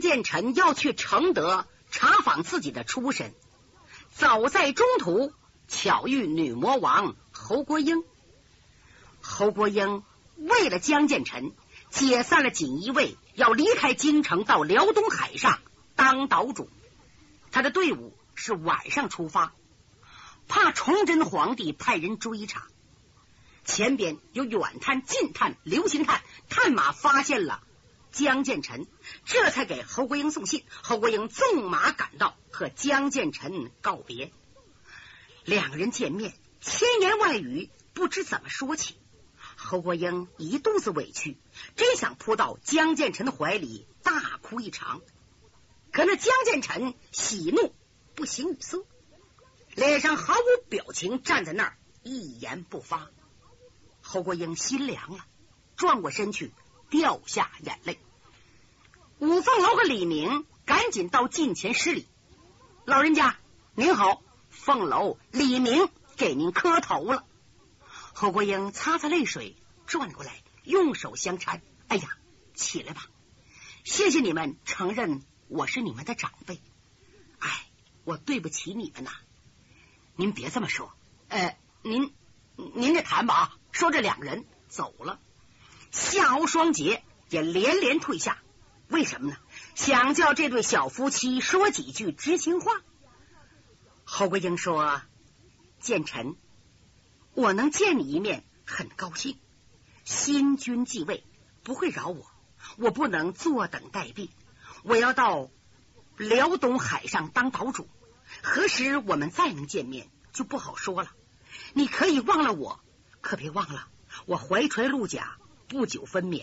江建臣要去承德查访自己的出身，走在中途巧遇女魔王侯国英。侯国英为了江建臣，解散了锦衣卫，要离开京城到辽东海上当岛主。他的队伍是晚上出发，怕崇祯皇帝派人追查。前边有远探、近探、流星探，探马发现了江建成，这才给侯国英送信。侯国英纵马赶到，和江建成告别。两个人见面，千言万语不知怎么说起。侯国英一肚子委屈，真想扑到江建成的怀里大哭一场。可那江建成喜怒不形于色，脸上毫无表情，站在那儿一言不发。侯国英心凉了，转过身去，掉下眼泪。五凤楼和李明赶紧到近前施礼：“老人家您好，凤楼李明给您磕头了。”侯国英擦擦泪水，转过来用手相搀：“哎呀，起来吧，谢谢你们承认我是你们的长辈。哎，我对不起你们呐。您别这么说，呃，您您这谈吧啊。”说这两个人走了，夏侯双杰也连连退下。为什么呢？想叫这对小夫妻说几句知心话。侯国英说：“建臣，我能见你一面，很高兴。新君继位不会饶我，我不能坐等待毙。我要到辽东海上当岛主，何时我们再能见面就不好说了。你可以忘了我。”可别忘了，我怀揣陆甲，不久分娩，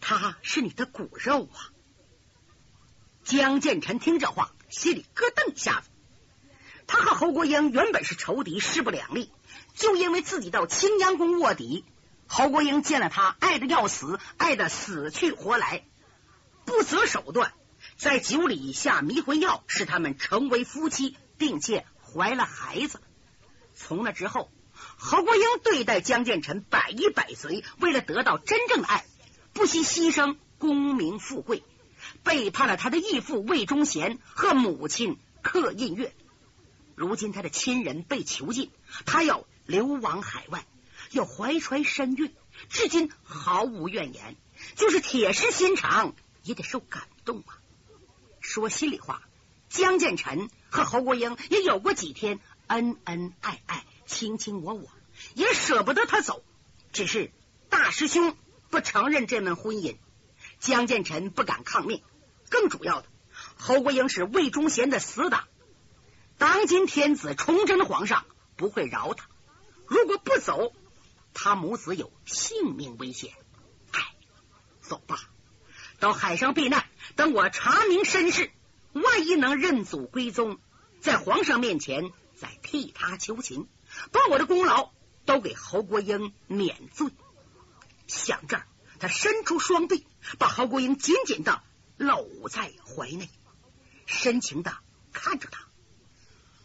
他是你的骨肉啊！江建臣听这话，心里咯噔一下子。他和侯国英原本是仇敌，势不两立，就因为自己到青阳宫卧底，侯国英见了他，爱的要死，爱的死去活来，不择手段，在酒里下迷魂药，使他们成为夫妻，并且怀了孩子。从那之后。侯国英对待江建成百依百随，为了得到真正的爱，不惜牺牲功名富贵，背叛了他的义父魏忠贤和母亲克印月。如今他的亲人被囚禁，他要流亡海外，要怀揣身孕，至今毫无怨言，就是铁石心肠也得受感动啊！说心里话，江建成和侯国英也有过几天恩恩爱爱。卿卿我我，也舍不得他走。只是大师兄不承认这门婚姻，江建臣不敢抗命。更主要的，侯国英是魏忠贤的死党，当今天子崇祯皇上不会饶他。如果不走，他母子有性命危险。哎，走吧，到海上避难。等我查明身世，万一能认祖归宗，在皇上面前再替他求情。把我的功劳都给侯国英免罪。想这儿，他伸出双臂，把侯国英紧紧的搂在怀内，深情的看着他。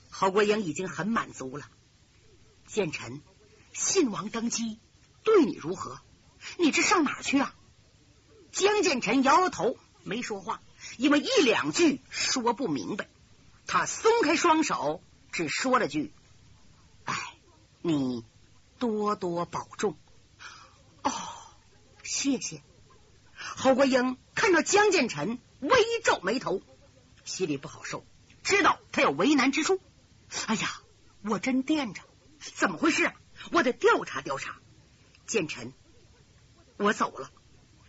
侯国英已经很满足了。建臣，信王登基对你如何？你这上哪去啊？江建臣摇摇头，没说话，因为一两句说不明白。他松开双手，只说了句。你多多保重哦，谢谢。侯国英看到江建成微皱眉头，心里不好受，知道他有为难之处。哎呀，我真惦着，怎么回事？我得调查调查。建成，我走了。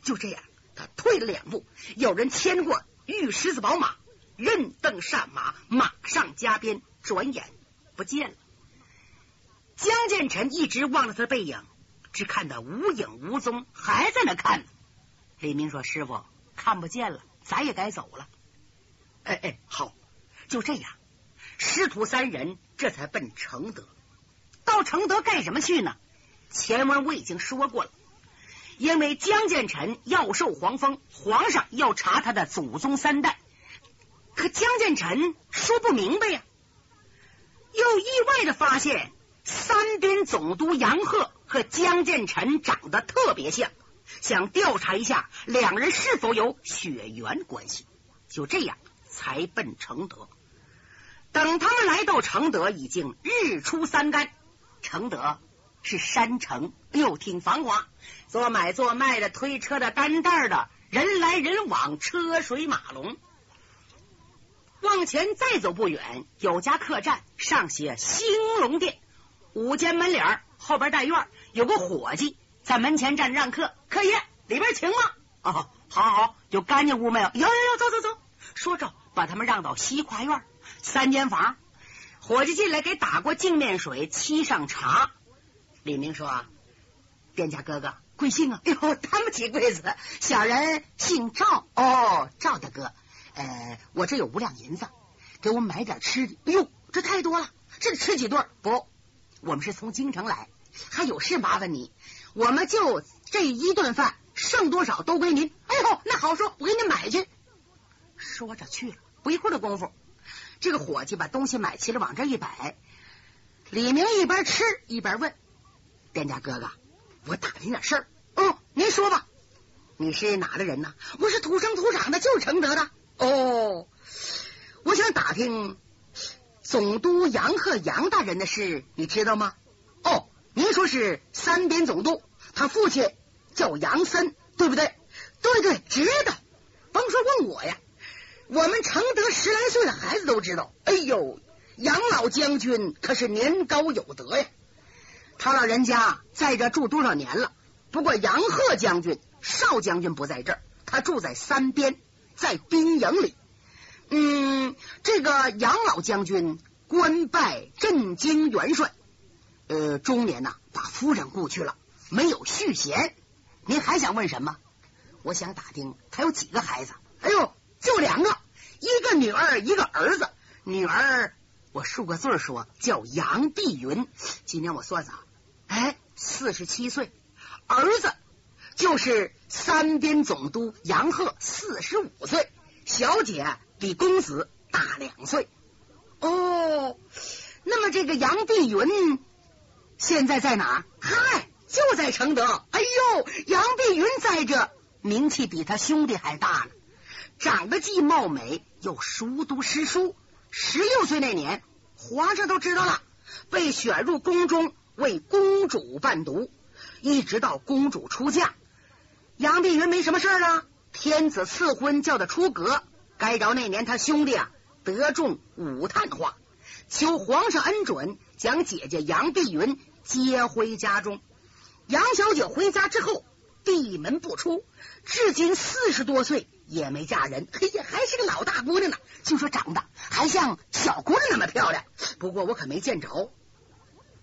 就这样，他退了两步，有人牵过玉狮子宝马，任凳上马，马上加鞭，转眼不见了。江建成一直望着他的背影，只看他无影无踪，还在那看。李明说：“师傅看不见了，咱也该走了。”哎哎，好，就这样，师徒三人这才奔承德。到承德干什么去呢？前文我已经说过了，因为江建成要受皇封，皇上要查他的祖宗三代，可江建成说不明白呀，又意外的发现。三边总督杨鹤和江建臣长得特别像，想调查一下两人是否有血缘关系。就这样才奔承德。等他们来到承德，已经日出三竿。承德是山城，又，挺繁华，做买做卖的、推车的、担担的，人来人往，车水马龙。往前再走不远，有家客栈，上写兴隆店，五间门脸，后边带院，有个伙计在门前站着让客。客爷，里边请吗？哦，好，好，好，有干净屋没有？有，有，有，走，走，走。说着，把他们让到西跨院，三间房。伙计进来给打过净面水，沏上茶。李明说：“店家哥哥，贵姓啊？” 哎呦，担不起贵子，小人姓赵。哦，赵大哥。呃，我这有五两银子，给我买点吃的。哎呦，这太多了，这吃几顿？不，我们是从京城来，还有事麻烦你。我们就这一顿饭，剩多少都归您。哎呦，那好说，我给你买去。说着去了，不一会儿的功夫，这个伙计把东西买齐了，往这一摆。李明一边吃一边问店家哥哥：“我打听点事儿。”哦，您说吧，你是哪的人呢？我是土生土长的，就是承德的。哦，我想打听总督杨鹤杨大人的事，你知道吗？哦，您说是三边总督，他父亲叫杨森，对不对？对对，知道。甭说问我呀，我们承德十来岁的孩子都知道。哎呦，杨老将军可是年高有德呀，他老人家在这住多少年了？不过杨鹤将军、邵将军不在这儿，他住在三边。在兵营里，嗯，这个杨老将军官拜镇京元帅，呃，中年呐，把夫人雇去了，没有续弦。您还想问什么？我想打听他有几个孩子？哎呦，就两个，一个女儿，一个儿子。女儿，我数个字说叫杨碧云，今年我算算，哎，四十七岁。儿子。就是三边总督杨鹤四十五岁，小姐比公子大两岁。哦，那么这个杨碧云现在在哪？嗨，就在承德。哎呦，杨碧云在这，名气比他兄弟还大呢。长得既貌美，又熟读诗书。十六岁那年，皇上都知道了，被选入宫中为公主伴读，一直到公主出嫁。杨碧云没什么事了，天子赐婚叫他出阁。该着那年，他兄弟啊得中武探花，求皇上恩准，将姐姐杨碧云接回家中。杨小姐回家之后，闭门不出，至今四十多岁也没嫁人。嘿呀，还是个老大姑娘呢，就说长得还像小姑娘那么漂亮。不过我可没见着。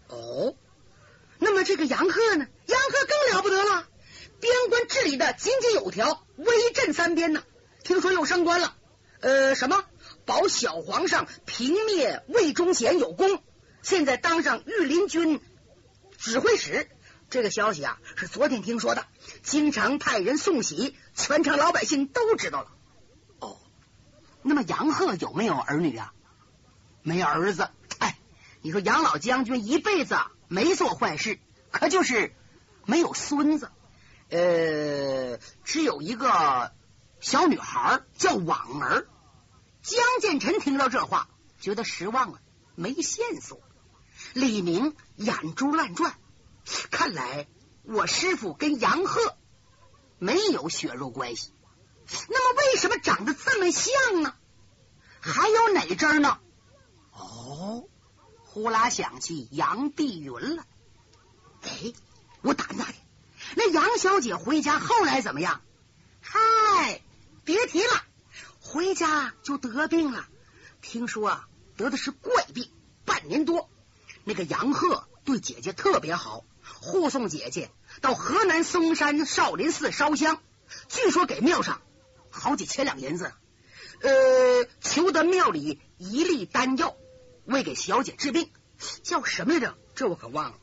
哦，那么这个杨鹤呢？杨鹤更了不得了。边关治理的井井有条，威震三边呢。听说又升官了，呃，什么保小皇上平灭魏忠贤有功，现在当上御林军指挥使。这个消息啊，是昨天听说的，经常派人送喜，全城老百姓都知道了。哦，那么杨鹤有没有儿女啊？没儿子。哎，你说杨老将军一辈子没做坏事，可就是没有孙子。呃，只有一个小女孩叫婉儿。江建成听到这话，觉得失望了，没线索。李明眼珠乱转，看来我师傅跟杨鹤没有血肉关系。那么，为什么长得这么像呢？还有哪针呢？哦，呼啦想起杨碧云了。哎，我打听打听。那杨小姐回家后来怎么样？嗨，别提了，回家就得病了。听说啊，得的是怪病，半年多。那个杨鹤对姐姐特别好，护送姐姐到河南嵩山少林寺烧香，据说给庙上好几千两银子。呃，求得庙里一粒丹药，为给小姐治病，叫什么来着？这我可忘了。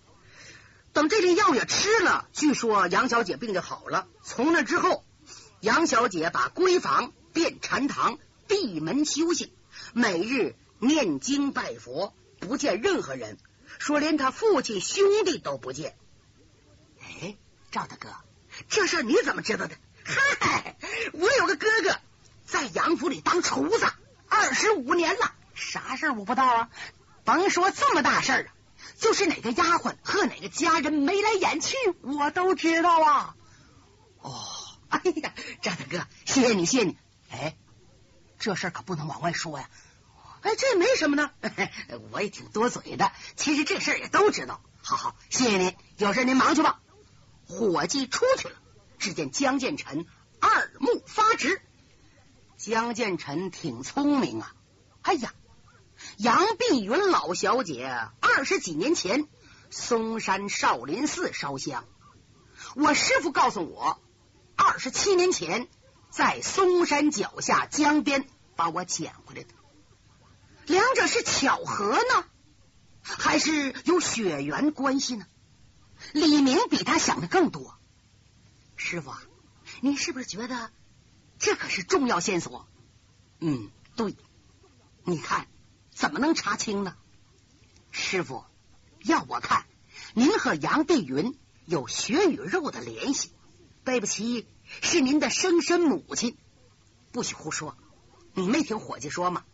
等这粒药也吃了，据说杨小姐病就好了。从那之后，杨小姐把闺房遍禅堂，闭门修行，每日念经拜佛，不见任何人，说连他父亲兄弟都不见。哎，赵大哥，这事你怎么知道的？嗨，我有个哥哥在杨府。里当厨子二十五年了，啥事我不知道啊？甭说这么大事儿啊，就是哪个丫鬟和哪个家人眉来眼去，我都知道啊。哦，哎呀，张大哥，谢谢你，谢谢你。哎，这事可不能往外说呀。哎，这没什么呢，我也挺多嘴的。其实这事也都知道。好好，谢谢您，有事您忙去吧。伙计出去了，只见江建成二目发直。江建成挺聪明啊！哎呀，杨碧云老小姐二十几年前嵩山少林寺烧香，我师傅告诉我，二十七年前在嵩山脚下江边把我捡回来的。两者是巧合呢，还是有血缘关系呢？李明比他想的更多。师傅，您是不是觉得这可是重要线索？嗯，对。你看，怎么能查清呢？师傅，要我看，您和杨碧云有血与肉的联系。对不起，是您的生身母亲。不许胡说！你没听伙计说吗？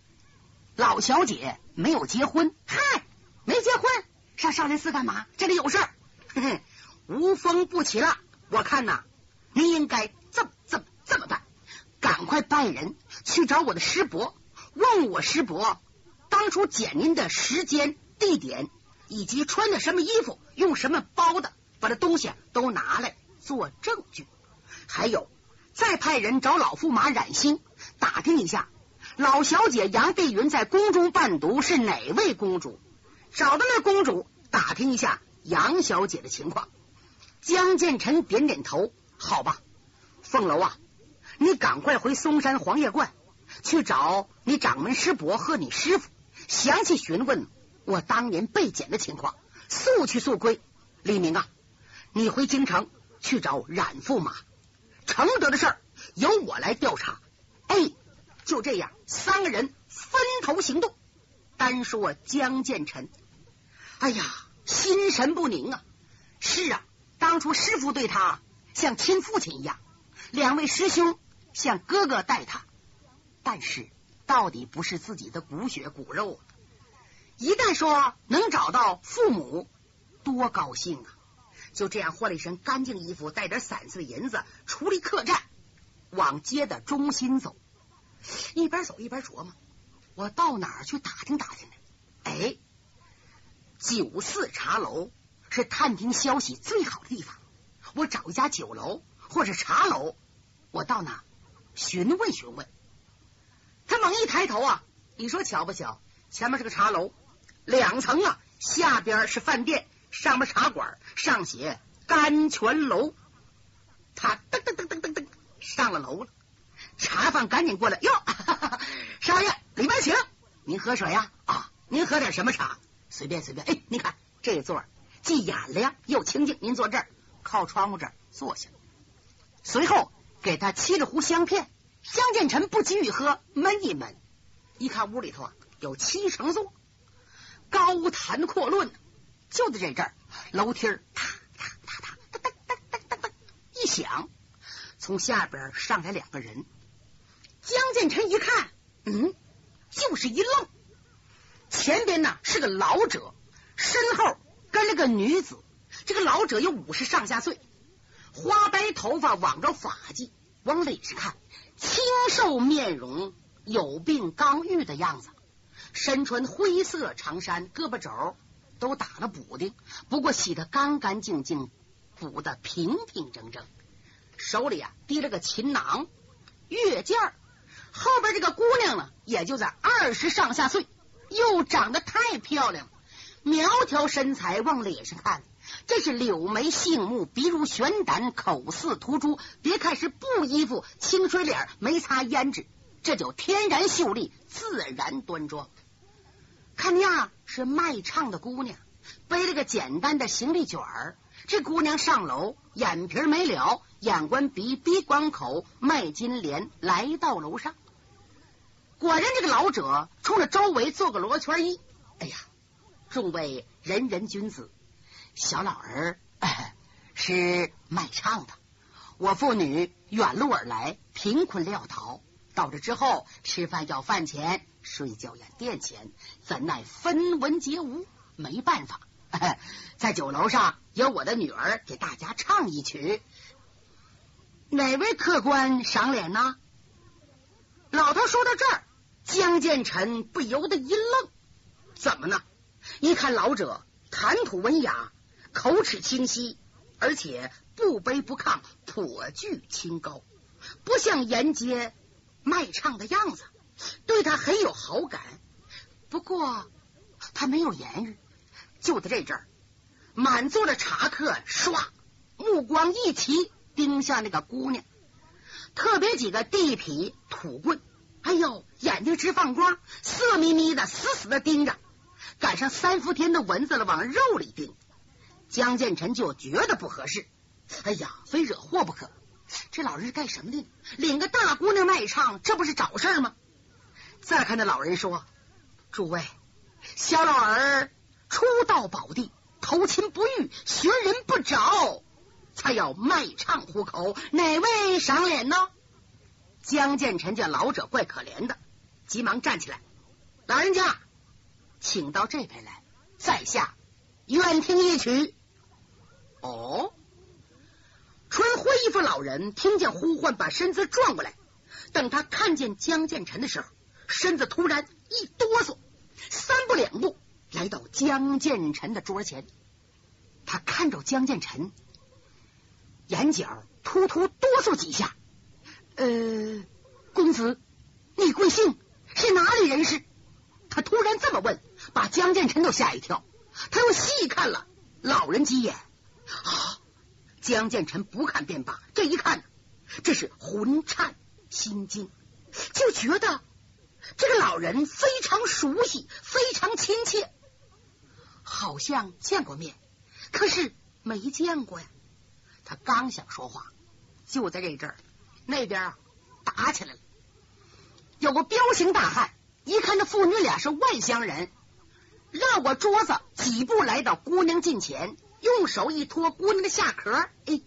老小姐没有结婚，嗨，没结婚，上少林寺干嘛？这里有事儿，无风不起浪。我看呐，您应该这么、这么、这么办，赶快派人去找我的师伯，问我师伯当初捡您的时间、地点，以及穿的什么衣服，用什么包的，把这东西都拿来做证据。还有，再派人找老驸马冉兴，打听一下。老小姐杨碧云在宫中伴读是哪位公主？找到那公主，打听一下杨小姐的情况。江建成点点头，好吧。凤楼啊，你赶快回嵩山黄叶观去找你掌门师伯和你师傅，详细询问我当年被捡的情况，速去速归。李明啊，你回京城去找冉驸马，承德的事儿由我来调查。哎。就这样，三个人分头行动。单说江建臣，哎呀，心神不宁啊！是啊，当初师傅对他像亲父亲一样，两位师兄像哥哥待他，但是到底不是自己的骨血骨肉。一旦说能找到父母，多高兴啊！就这样换了一身干净衣服，带点散碎的银子，出离客栈，往街的中心走。一边走一边琢磨，我到哪儿去打听打听呢？哎，九四茶楼是探听消息最好的地方。我找一家酒楼或者茶楼，我到那询问询问。他猛一抬头啊，你说巧不巧？前面是个茶楼，两层啊，下边是饭店，上面茶馆，上写甘泉楼。他噔噔噔噔噔噔上了楼了。茶贩赶紧过来哟，少爷里边请，您喝水呀？啊，您喝点什么茶？随便随便。哎，您看这座既雅亮又清静，您坐这儿，靠窗户这儿坐下。随后给他沏了壶香片，江建臣不急于喝，闷一闷。一看屋里头啊有七成座，高谈阔论。就在这阵儿，楼梯儿踏踏踏踏哒哒哒哒哒哒一响，从下边上来两个人。江建成一看，嗯，就是一愣。前边呢是个老者，身后跟了个女子。这个老者有五十上下岁，花白头发，挽着发髻，往里上看，清瘦面容，有病刚愈的样子。身穿灰色长衫，胳膊肘都打了补丁，不过洗得干干净净，补得平平整整。手里啊提了个琴囊，月剑儿。后边这个姑娘呢，也就在二十上下岁，又长得太漂亮了，苗条身材，往脸上看，这是柳眉杏目，鼻如悬胆，口似涂朱。别看是布衣服，清水脸，没擦胭脂，这叫天然秀丽，自然端庄。看样是卖唱的姑娘，背了个简单的行李卷儿。这姑娘上楼，眼皮没了，眼观鼻，鼻观口，卖金莲来到楼上。果然，这个老者冲着周围做个罗圈揖。哎呀，众位仁人君子，小老儿是卖唱的。我父女远路而来，贫困潦倒，到这之后，吃饭要饭钱，睡觉要垫钱，怎奈分文皆无，没办法，在酒楼上由我的女儿给大家唱一曲。哪位客官赏脸呢？老头说到这儿，江建成不由得一愣，怎么呢？一看老者谈吐文雅，口齿清晰，而且不卑不亢，颇具清高，不像沿街卖唱的样子，对他很有好感。不过他没有言语，就在这阵儿，满座的茶客唰，目光一齐。盯向那个姑娘，特别几个地痞土棍，哎呦，眼睛直放光，色眯眯的，死死的盯着。赶上三伏天的蚊子了，往肉里叮。江建成就觉得不合适，哎呀，非惹祸不可。这老人是干什么的？领个大姑娘卖唱，这不是找事吗？再看那老人说：“诸位，小老儿初到宝地，投亲不遇，寻人不着。”才要卖唱糊口，哪位赏脸呢？江建臣见老者怪可怜的，急忙站起来：“老人家，请到这边来，在下愿听一曲。”哦，穿灰衣服老人听见呼唤，把身子转过来。等他看见江建臣的时候，身子突然一哆嗦，三步两步来到江建成的桌前。他看着江建成。眼角突突哆嗦几下，呃，公子，你贵姓？是哪里人士？他突然这么问，把江建成都吓一跳。他又细看了老人几眼，啊！江建成不看便罢，这一看，这是魂颤心惊，就觉得这个老人非常熟悉，非常亲切，好像见过面，可是没见过呀。他刚想说话，就在这阵儿，那边打起来了。有个彪形大汉，一看这父女俩是外乡人，绕过桌子几步来到姑娘近前，用手一托姑娘的下壳。哎，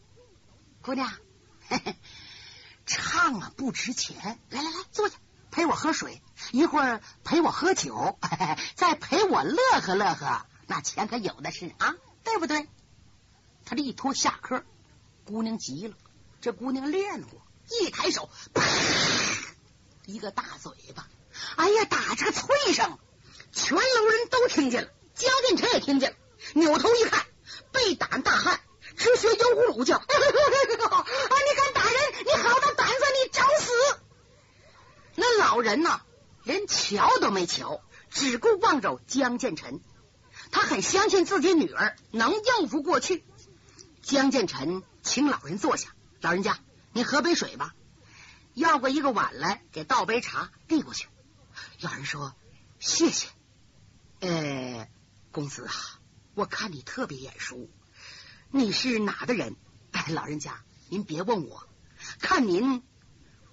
姑娘，嘿嘿，唱啊不值钱，来来来，坐下，陪我喝水，一会儿陪我喝酒，再陪我乐呵乐呵，那钱可有的是啊，对不对？他这一拖下课。姑娘急了，这姑娘练过，一抬手，啪，一个大嘴巴，哎呀，打着个脆声，全楼人都听见了，焦建成也听见了，扭头一看，被打大汉直学油葫芦叫，啊，你敢打人，你好大胆，那老人呢，连瞧都没瞧，只顾望着江建成，他很相信自己女儿能应付过去。江建成请老人坐下，老人家，您喝杯水吧。要过一个碗来，给倒杯茶递过去。老人说：“谢谢。”呃，公子啊，我看你特别眼熟，你是哪的人？哎，老人家，您别问我，看您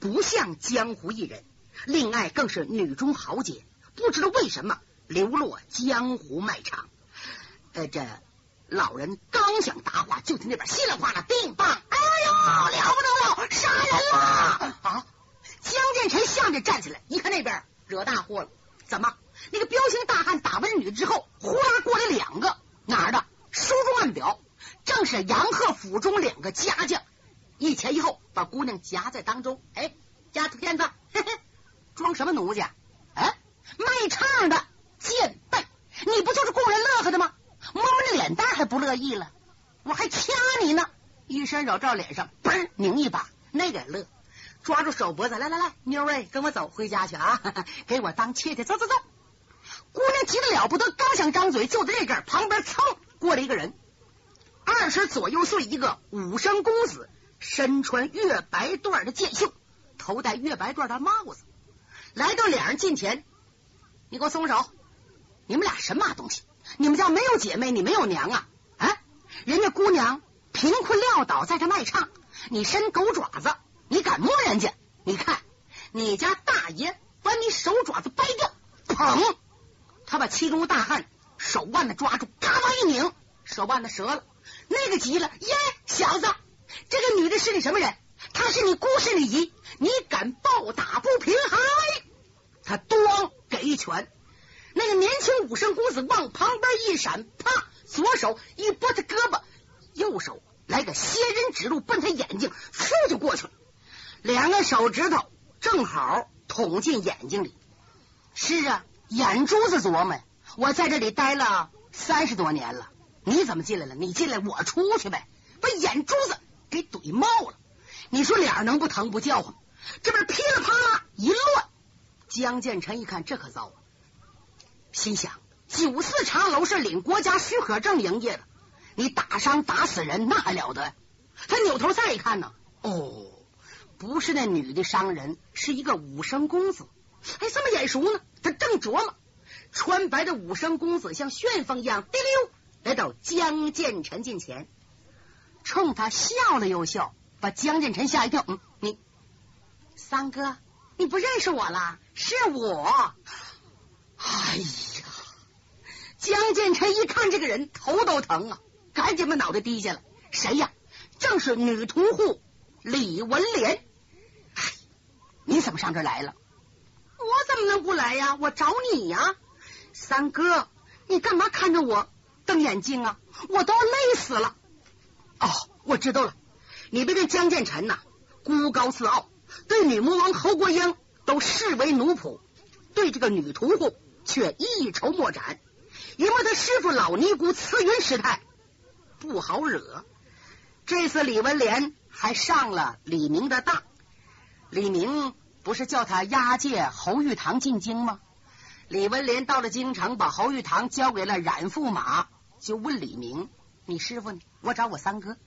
不像江湖艺人，另外更是女中豪杰，不知道为什么流落江湖卖唱。呃，这。老人刚想答话，就听那边稀里哗啦，叮当！哎呦，了不得了，杀人了！啊！江建成向着站起来，一看那边惹大祸了，怎么？那个彪形大汉打完女的之后，呼啦过来两个，哪儿的？书中暗表，正是杨鹤府中两个家将，一前一后把姑娘夹在当中。哎，丫头片子，嘿嘿，装什么奴家？哎，卖唱的贱笨，你不就是供人乐呵的吗？摸摸那脸蛋还不乐意了，我还掐你呢！一伸手照脸上，嘣拧一把，那个乐，抓住手脖子，来来来，妞儿，跟我走回家去啊！给我当妾去，走走走！姑娘急得了不得，刚想张嘴，就在这阵旁边噌过来一个人，二十左右岁，一个武生公子，身穿月白缎的剑袖，头戴月白缎的帽子，来到两人近前，你给我松手！你们俩什么东西？你们家没有姐妹，你没有娘啊？啊，人家姑娘贫困潦倒，在这卖唱，你伸狗爪子，你敢摸人家？你看，你家大爷把你手爪子掰掉，砰！他把其中大汉手腕子抓住，嘎巴一拧，手腕子折了。那个急了，耶，小子，这个女的是你什么人？她是你姑，是你姨，你敢暴打不平？哎，他咣给一拳。那个年轻武生公子往旁边一闪，啪，左手一拨他胳膊，右手来个仙人指路，奔他眼睛，嗖就过去了。两个手指头正好捅进眼睛里。是啊，眼珠子琢磨，我在这里待了三十多年了，你怎么进来了？你进来，我出去呗，把眼珠子。你说脸能不疼不叫唤？这边噼里啪啦一乱，江建成一看，这可糟了。心想：九四茶楼是领国家许可证营业的，你打伤打死人那还了得？他扭头再一看呢，哦，不是那女的伤人，是一个武生公子。哎，这么眼熟呢？他正琢磨，穿白的武生公子像旋风一样滴溜来到江建成近前，冲他笑了又笑，把江建成吓一跳。嗯，你三哥，你不认识我了？是我。哎呀！江建成一看这个人，头都疼啊，赶紧把脑袋低下了。谁呀？正是女屠户李文莲。你怎么上这来了？我怎么能不来呀？我找你呀，三哥，你干嘛看着我瞪眼睛啊？我都累死了。哦，我知道了，你别跟江建成呐，孤高自傲，对女魔王侯国英都视为奴仆，对这个女屠户。却一筹莫展，因为他师傅老尼姑慈云师太不好惹。这次李文莲还上了李明的当，李明不是叫他押解侯玉堂进京吗？李文莲到了京城，把侯玉堂交给了冉驸马，就问李明：“你师傅呢？我找我三哥。”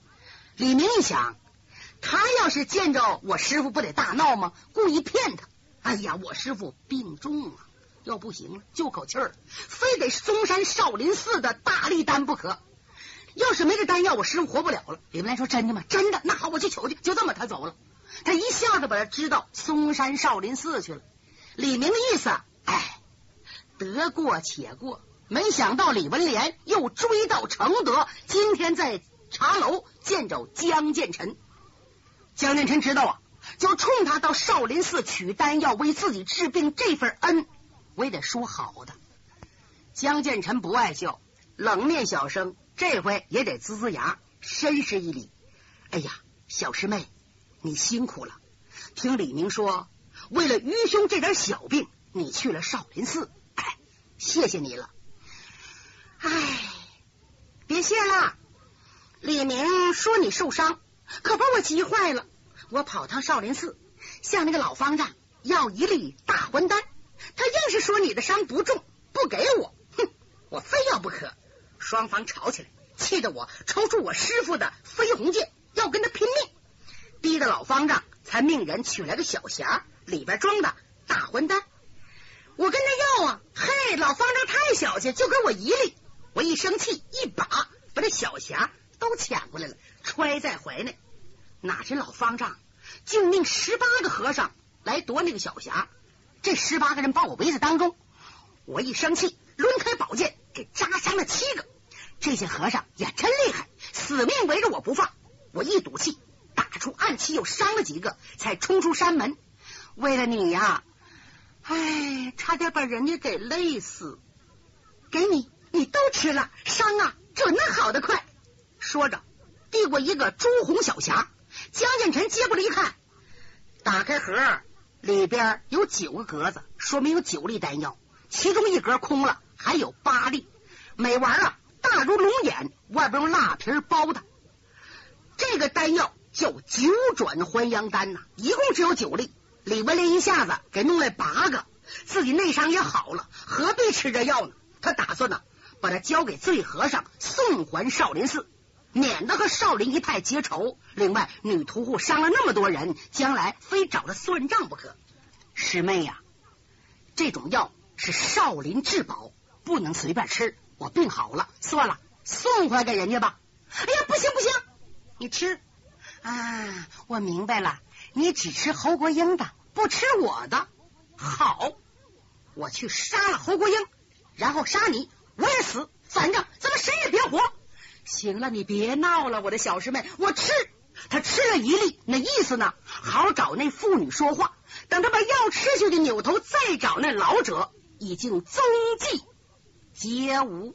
李明一想，他要是见着我师傅，不得大闹吗？故意骗他。哎呀，我师傅病重啊！要不行了，就口气儿，非得嵩山少林寺的大力丹不可。要是没这丹药，我师傅活不了了。李文莲说：“真的吗？真的。那好，我去求去。”就这么，他走了。他一下子把他知道嵩山少林寺去了。李明的意思，哎，得过且过。没想到李文莲又追到承德，今天在茶楼见着江建臣。江建臣知道啊，就冲他到少林寺取丹药为自己治病这份恩。我也得说好的。江建臣不爱笑，冷面小生，这回也得呲呲牙，深施一礼。哎呀，小师妹，你辛苦了。听李明说，为了愚兄这点小病，你去了少林寺。哎，谢谢你了。哎，别谢了。李明说你受伤，可把我急坏了。我跑趟少林寺，向那个老方丈要一粒大还丹。他硬是说你的伤不重，不给我，哼，我非要不可。双方吵起来，气得我抽出我师傅的飞鸿剑，要跟他拼命，逼得老方丈才命人取来个小匣，里边装的大还丹。我跟他要啊，嘿，老方丈太小气，就给我一粒。我一生气，一把把这小匣都抢过来了，揣在怀内。哪知老方丈竟命十八个和尚来夺那个小匣。这十八个人把我围在当中，我一生气，抡开宝剑给扎伤了七个。这些和尚也真厉害，死命围着我不放。我一赌气，打出暗器，又伤了几个，才冲出山门。为了你呀，哎，差点把人家给累死。给你，你都吃了，伤啊准能好得快。说着，递过一个朱红小匣。江建臣接过来一看，打开盒。里边有九个格子，说明有九粒丹药，其中一格空了，还有八粒。每丸啊大如龙眼，外边用蜡皮包的。这个丹药叫九转还阳丹呐，一共只有九粒。李文林一下子给弄来八个，自己内伤也好了，何必吃这药呢？他打算呢，把它交给醉和尚送还少林寺。免得和少林一派结仇。另外，女屠户伤了那么多人，将来非找他算账不可。师妹呀，这种药是少林至宝，不能随便吃。我病好了，算了，送回给人家吧。哎呀，不行不行，你吃啊！我明白了，你只吃侯国英的，不吃我的。好，我去杀了侯国英，然后杀你，我也死，反正咱们谁也别活。行了，你别闹了，我的小师妹，我吃。他吃了一粒，那意思呢？好找那妇女说话。等他把药吃下去，扭头再找那老者已经踪迹皆无。